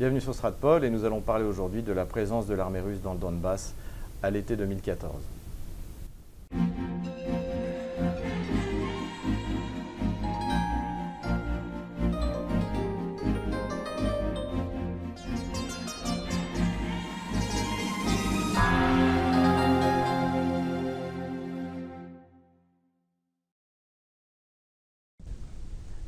Bienvenue sur Stratpol et nous allons parler aujourd'hui de la présence de l'armée russe dans le Donbass à l'été 2014.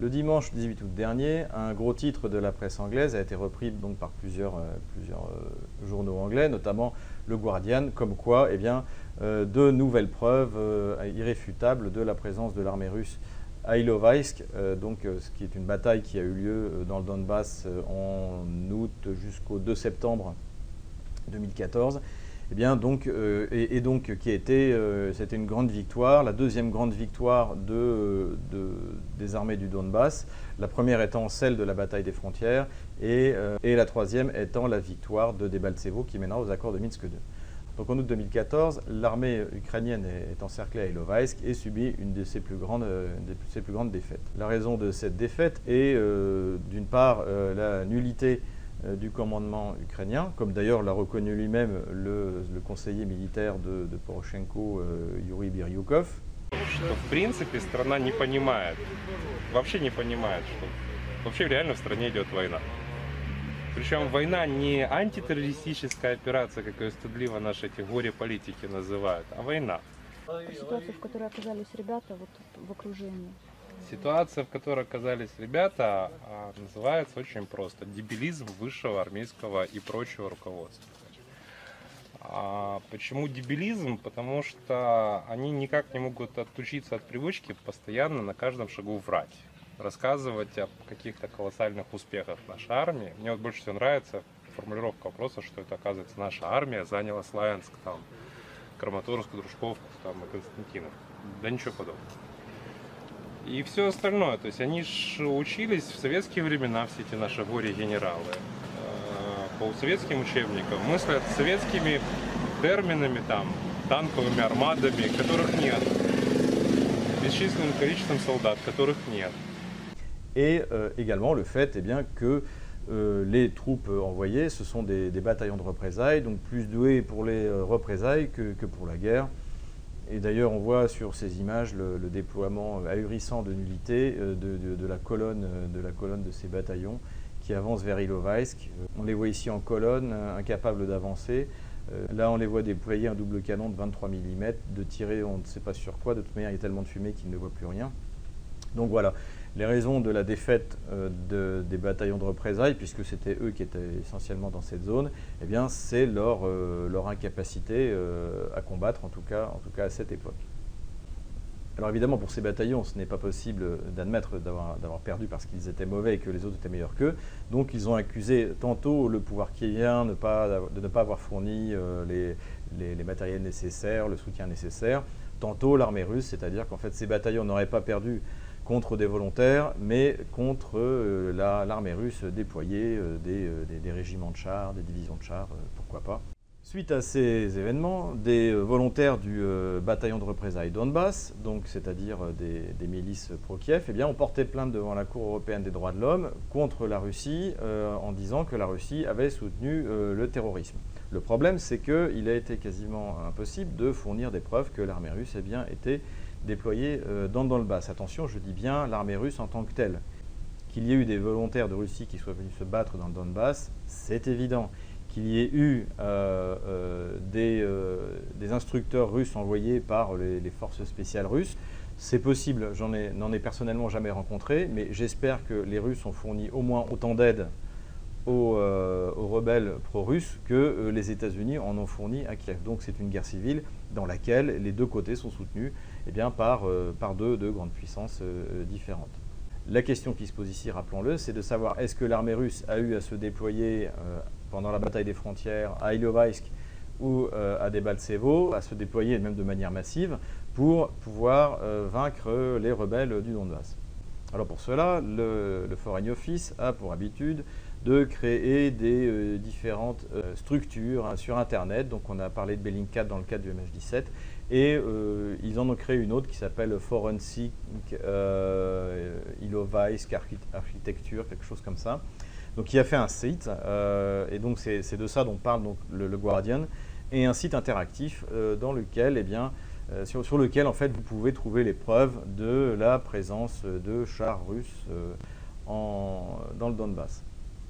Le dimanche 18 août dernier, un gros titre de la presse anglaise a été repris par plusieurs, euh, euh, journaux anglais, notamment le Guardian, comme quoi eh bien, euh, de nouvelles preuves irréfutables de la présence de l'armée russe à Ilovaisk, donc, ce qui est une bataille qui a eu lieu dans le Donbass en août jusqu'au 2 septembre 2014 eh bien, donc, euh, et, donc qui a été, euh, c'était une grande victoire, la deuxième grande victoire de, des armées du Donbass, la première étant celle de la bataille des frontières, et, euh, la troisième étant la victoire de Debaltsevo qui mènera aux accords de Minsk II. Donc en août 2014, l'armée ukrainienne est, encerclée à Ilovaisk et subit une de ses plus grandes, de ses plus grandes défaites. La raison de cette défaite est d'une part la nullité du commandement ukrainien, comme d'ailleurs l'a reconnu lui-même le, le, conseiller militaire de, de Poroshenko, euh, Yuri Biryukov. Что в принципе страна не понимает, вообще не понимает, что вообще реально в стране идет война. Причем война не антитеррористическая операция, как ее стыдливо наши эти горе-политики называют, а война. Ситуация, в которой оказались ребята вот в окружении. Ситуация, в которой оказались ребята, а, называется очень просто. Дебилизм высшего армейского и прочего руководства. А почему дебилизм? Потому что они никак не могут отучиться от привычки постоянно на каждом шагу врать. Рассказывать о каких-то колоссальных успехах нашей армии. Мне вот больше всего нравится формулировка вопроса, что это, оказывается, наша армия заняла Славянск, там, Краматорск, Дружковку там, и Константинов. Да ничего подобного. и все остальное. То есть они же учились в советские времена, все эти наши горе-генералы, э, по советским учебникам, мыслят советскими терминами, там, танковыми армадами, которых нет, бесчисленным количеством солдат, которых нет. Et euh, également le fait eh bien, que euh, les troupes envoyées, ce sont des, des, bataillons de représailles, donc plus doués pour les euh, représailles que, que pour la guerre. Et d'ailleurs, on voit sur ces images le, déploiement ahurissant de nullité euh, de, la colonne, de la colonne de ces bataillons qui avancent vers Ilovaisk. Euh, on les voit ici en colonne, euh, incapables d'avancer. Là, on les voit déployer un double canon de 23 mm, de tirer on ne sait pas sur quoi. De toute manière, il y a tellement de fumée qu'ils ne voient plus rien. Donc voilà, les raisons de la défaite euh, des bataillons de représailles, puisque c'était eux qui étaient essentiellement dans cette zone, eh c'est leur, euh, incapacité euh, à combattre, en tout, cas, à cette époque. Alors évidemment, pour ces bataillons, ce n'est pas possible d'admettre d'avoir perdu parce qu'ils étaient mauvais et que les autres étaient meilleurs qu'eux. Donc ils ont accusé tantôt le pouvoir qui vient de, de ne pas avoir fourni les, matériels nécessaires, le soutien nécessaire, tantôt l'armée russe, c'est-à-dire qu'en fait ces bataillons n'auraient pas perdu contre des volontaires, mais contre euh, l'armée russe déployée, euh, euh, des, régiments de chars, des divisions de chars, pourquoi pas. Suite à ces événements, des volontaires du bataillon de représailles Donbass, donc c'est-à-dire des, milices pro-Kiev, eh ont porté plainte devant la Cour européenne des droits de l'homme contre la Russie en disant que la Russie avait soutenu le terrorisme. Le problème, c'est qu'il a été quasiment impossible de fournir des preuves que l'armée russe eh bien, était déployés euh, dans le Donbass. Attention, je dis bien l'armée russe en tant que telle. Qu'il y ait eu des volontaires de Russie qui soient venus se battre dans le Donbass, c'est évident. Qu'il y ait eu euh, euh, des, instructeurs russes envoyés par les, forces spéciales russes, c'est possible. J'en ai, personnellement jamais rencontré, mais j'espère que les Russes ont fourni au moins autant d'aide aux, aux, rebelles pro-russes que les États-Unis en ont fourni à Kiev. Donc c'est une guerre civile dans laquelle les deux côtés sont soutenus eh bien, par, euh, par deux, grandes puissances euh, euh, différentes. La question qui se pose ici, rappelons-le, c'est de savoir est-ce que l'armée russe a eu à se déployer pendant la bataille des frontières à Ilovaisk ou à Debaltsevo, à se déployer même de manière massive pour pouvoir vaincre les rebelles du Donbass. Alors pour cela, le, Foreign Office a pour habitude de créer des différentes structures hein, sur Internet. Donc on a parlé de Bellingcat dans le cadre du MH17 et euh, ils en ont créé une autre qui s'appelle Forensic euh, Ilovaisk Architecture, quelque chose comme ça. donc qui a fait un site, et donc c'est de ça dont parle le, Guardian, et un site interactif eh sur, lequel en fait vous pouvez trouver les preuves de la présence de chars russes dans le Donbass.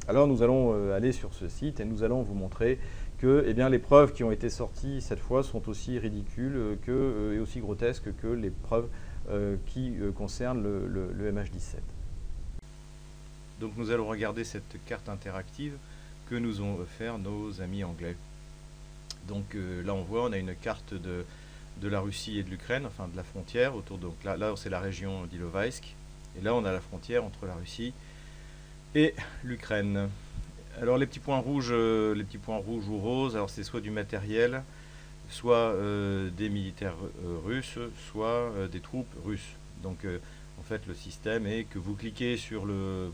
Alors nous allons aller sur ce site et nous allons vous montrer que eh les preuves qui ont été sorties cette fois sont aussi ridicules que, et aussi grotesques que les preuves euh, qui euh, concerne le, MH17. Donc nous allons regarder cette carte interactive que nous ont offert nos amis anglais. Donc euh, là on voit, on a une carte de, la Russie et de l'Ukraine, enfin de la frontière autour donc là, c'est la région d'Ilovaisk, et là on a la frontière entre la Russie et l'Ukraine. Alors les petits points rouges, les petits points rouges ou roses, alors c'est soit du matériel, soit euh, des militaires euh, russes, soit euh, des troupes russes. Donc en fait le système est que vous cliquez sur le,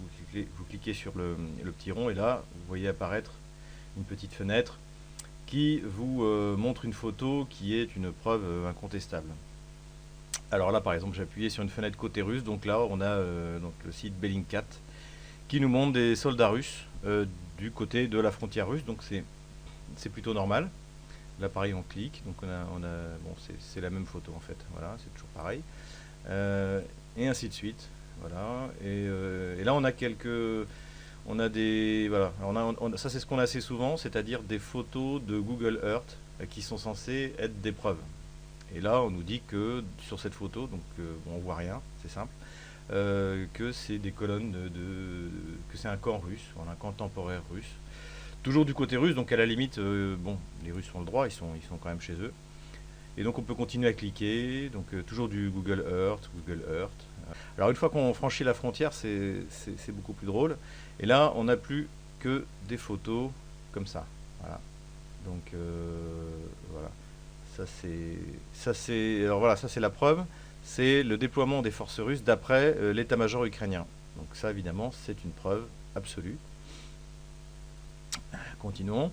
vous cliquez, sur le, petit rond et là vous voyez apparaître une petite fenêtre qui vous montre une photo qui est une preuve incontestable. Alors là par exemple appuyé sur une fenêtre côté russe, donc là on a donc, le site Bellingcat qui nous montre des soldats russes du côté de la frontière russe, donc c'est plutôt normal. Là, pareil, on clique. Donc, on a, on a bon, c'est la même photo en fait. Voilà, c'est toujours pareil. Euh, et ainsi de suite. Voilà. Euh, et, là, on a quelques. On a des. Voilà. On a, ça, c'est ce qu'on a assez souvent, c'est-à-dire des photos de Google Earth euh, qui sont censées être des preuves. Et là, on nous dit que sur cette photo, donc on on voit rien, c'est simple, que c'est des colonnes de, que c'est un camp russe, un camp temporaire russe. Toujours du côté russe, donc à la limite, euh, bon, les Russes ont le droit, ils sont, ils sont quand même chez eux. Et donc on peut continuer à cliquer, donc euh, toujours du Google Earth, Google Earth. Alors une fois qu'on franchit la frontière, c'est beaucoup plus drôle. Et là, on n'a plus que des photos comme ça. Voilà. Donc euh, voilà. Ça c'est ça c'est alors voilà, ça c'est la preuve. C'est le déploiement des forces russes d'après l'état-major ukrainien. Donc ça évidemment, c'est une preuve absolue. Continuons.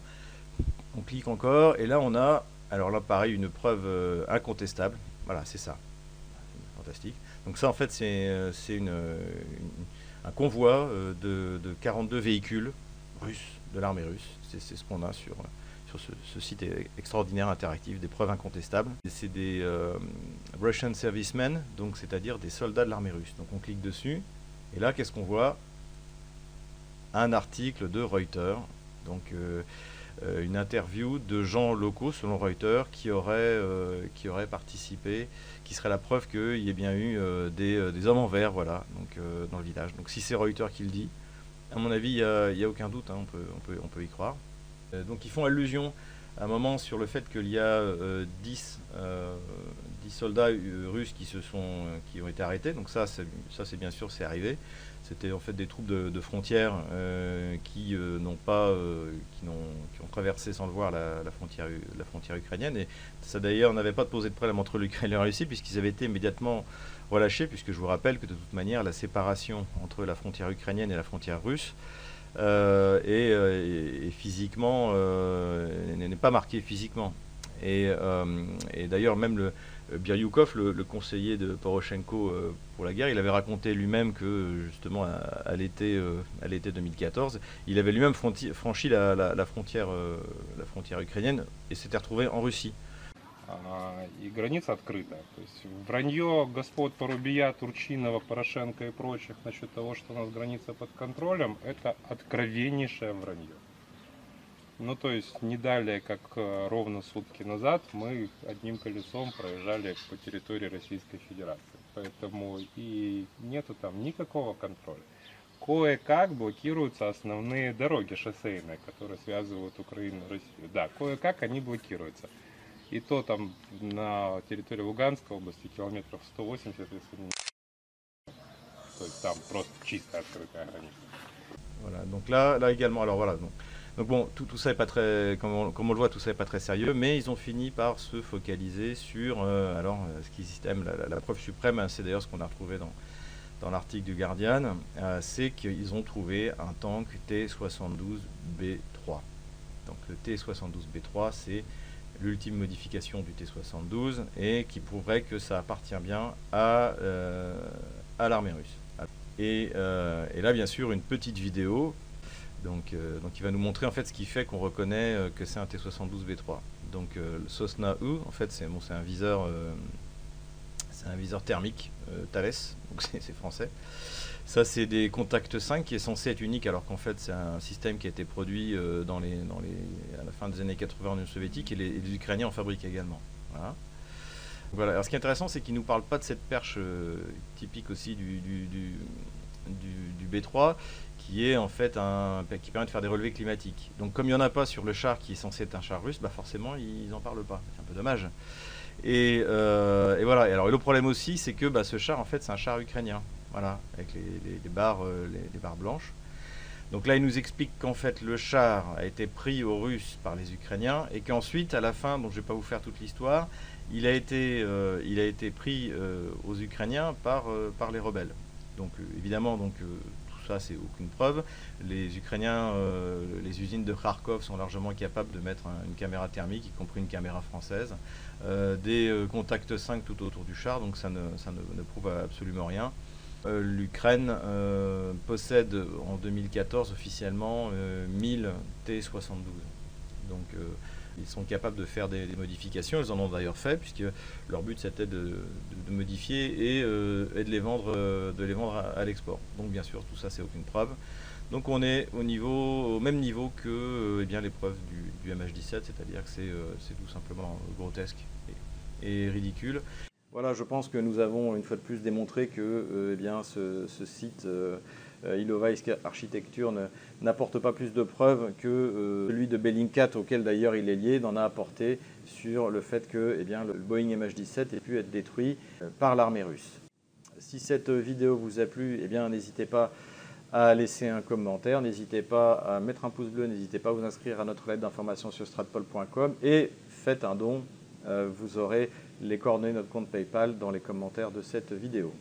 On clique encore et là on a, alors là pareil, une preuve euh, incontestable. Voilà, c'est ça. Fantastique. Donc ça en fait c'est euh, un convoi euh, de, 42 véhicules russes, de l'armée russe. C'est ce qu'on a sur, sur ce, site extraordinaire interactif, des preuves incontestables. C'est des Russian servicemen, donc c'est-à-dire des soldats de l'armée russe. Donc on clique dessus et là qu'est-ce qu'on voit? Un article de Reuters donc euh, euh, une interview de gens locaux, selon Reuters, qui auraient, euh, qui participé, qui serait la preuve qu'il y ait bien eu des, hommes en vert voilà, donc, dans le village. Donc si c'est Reuters qui le dit, à mon avis, il n'y a, aucun doute, hein, on, peut, on, peut, on peut y croire. Donc ils font allusion à un moment sur le fait qu'il y a 10, 10, soldats russes qui, se sont, qui ont été arrêtés. Donc ça, c'est bien sûr, c'est arrivé. C'était en fait des troupes de, frontières euh, qui euh, n'ont pas, euh, qui, ont, ont, traversé sans le voir la, frontière, la frontière ukrainienne. Et ça d'ailleurs n'avait pas posé de problème entre l'Ukraine et la Russie puisqu'ils avaient été immédiatement relâchés, puisque je vous rappelle que de toute manière la séparation entre la frontière ukrainienne et la frontière russe est, physiquement n'est pas marquée physiquement. Et, et d'ailleurs même le, euh, Biryukov, le, conseiller de Poroshenko euh, pour la guerre, il avait raconté lui-même que justement à, l'été, 2014, euh, il avait lui-même franchi la, frontière, la frontière ukrainienne et s'était retrouvé en Russie. И граница открыта. То есть вранье господ Порубия, Турчинова, Порошенко и прочих насчет того, что у нас граница под контролем, это откровеннейшее вранье. Ну, то есть, не далее, как э, ровно сутки назад, мы одним колесом проезжали по территории Российской Федерации. Поэтому и нету там никакого контроля. Кое-как блокируются основные дороги шоссейные, которые связывают Украину и Россию. Да, кое-как они блокируются. И то там на территории Луганской области километров 180, если не... То есть там просто чисто открытая граница. Voilà, donc là, là également, alors voilà, donc Donc bon, tout, ça n'est pas très, comme on, le voit, tout ça n'est pas très sérieux, mais ils ont fini par se focaliser sur, euh, alors, euh, ce qui système, la, la, preuve suprême, hein, c'est d'ailleurs ce qu'on a retrouvé dans, dans l'article du Guardian, euh, c'est qu'ils ont trouvé un tank T-72B3. Donc le T-72B3, c'est l'ultime modification du T-72 et qui prouverait que ça appartient bien à, à l'armée russe. Et, et, là, bien sûr, une petite vidéo Donc, euh, donc il va nous montrer en fait ce qui fait qu'on reconnaît euh, que c'est un T72B3. Donc euh, le Sosna E, en fait, c'est bon, un viseur, euh, c'est un viseur thermique euh, Thales, donc c'est français. Ça, c'est des contacts 5 qui est censé être unique, alors qu'en fait, c'est un système qui a été produit euh, à la fin des années 80 en Union soviétique et les, Ukrainiens en fabriquent également. Voilà. Alors, ce qui est intéressant, c'est qu'il ne nous parle pas de cette perche euh, typique aussi du, du, du, du- du B3, qui est en fait un, qui permet de faire des relevés climatiques. Donc, comme il n'y en a pas sur le char qui est censé être un char russe, bah forcément, ils n'en parlent pas. C'est un peu dommage. Et, euh, voilà. Et alors, le problème aussi, c'est que bah, ce char, en fait, c'est un char ukrainien. Voilà, avec les, barres, euh, les, barres blanches. Donc là, il nous explique qu'en fait, le char a été pris aux Russes par les Ukrainiens et qu'ensuite, à la fin, donc je ne vais pas vous faire toute l'histoire, il a été, euh, il a été pris euh, aux Ukrainiens par, par les rebelles. Donc évidemment, donc, tout ça, c'est aucune preuve. Les Ukrainiens, les usines de Kharkov sont largement capables de mettre un- une caméra thermique, y compris une caméra française, des contacts 5 tout autour du char, donc ça ne, ça ne prouve absolument rien. Euh, L'Ukraine euh, possède en 2014 officiellement euh, 1000 T-72. Donc euh, ils sont capables de faire des, des modifications, ils en ont d'ailleurs fait, puisque leur but c'était de, de- de modifier et, euh, et de les vendre, euh, de les vendre à, à l'export. Donc bien sûr, tout ça c'est aucune preuve. Donc on est au, niveau, au même niveau que euh, eh bien, l'épreuve du, du MH17, c'est-à-dire que c'est euh, c'est tout simplement grotesque et, et ridicule. Voilà, je pense que nous avons une fois de plus démontré que euh, eh bien, ce, site euh, euh, Architecture n'apporte pas plus de preuves que euh, celui de Bellingcat, auquel d'ailleurs il est lié, n'en a apporté sur le fait que eh bien, le Boeing MH17 ait pu être détruit par l'armée russe. Si cette vidéo vous a plu, eh bien, n'hésitez pas à laisser un commentaire, n'hésitez pas à mettre un pouce bleu, n'hésitez pas à vous inscrire à notre lettre d'information sur stratpol.com et faites un don. Vous aurez les coordonnées de notre compte PayPal dans les commentaires de cette vidéo.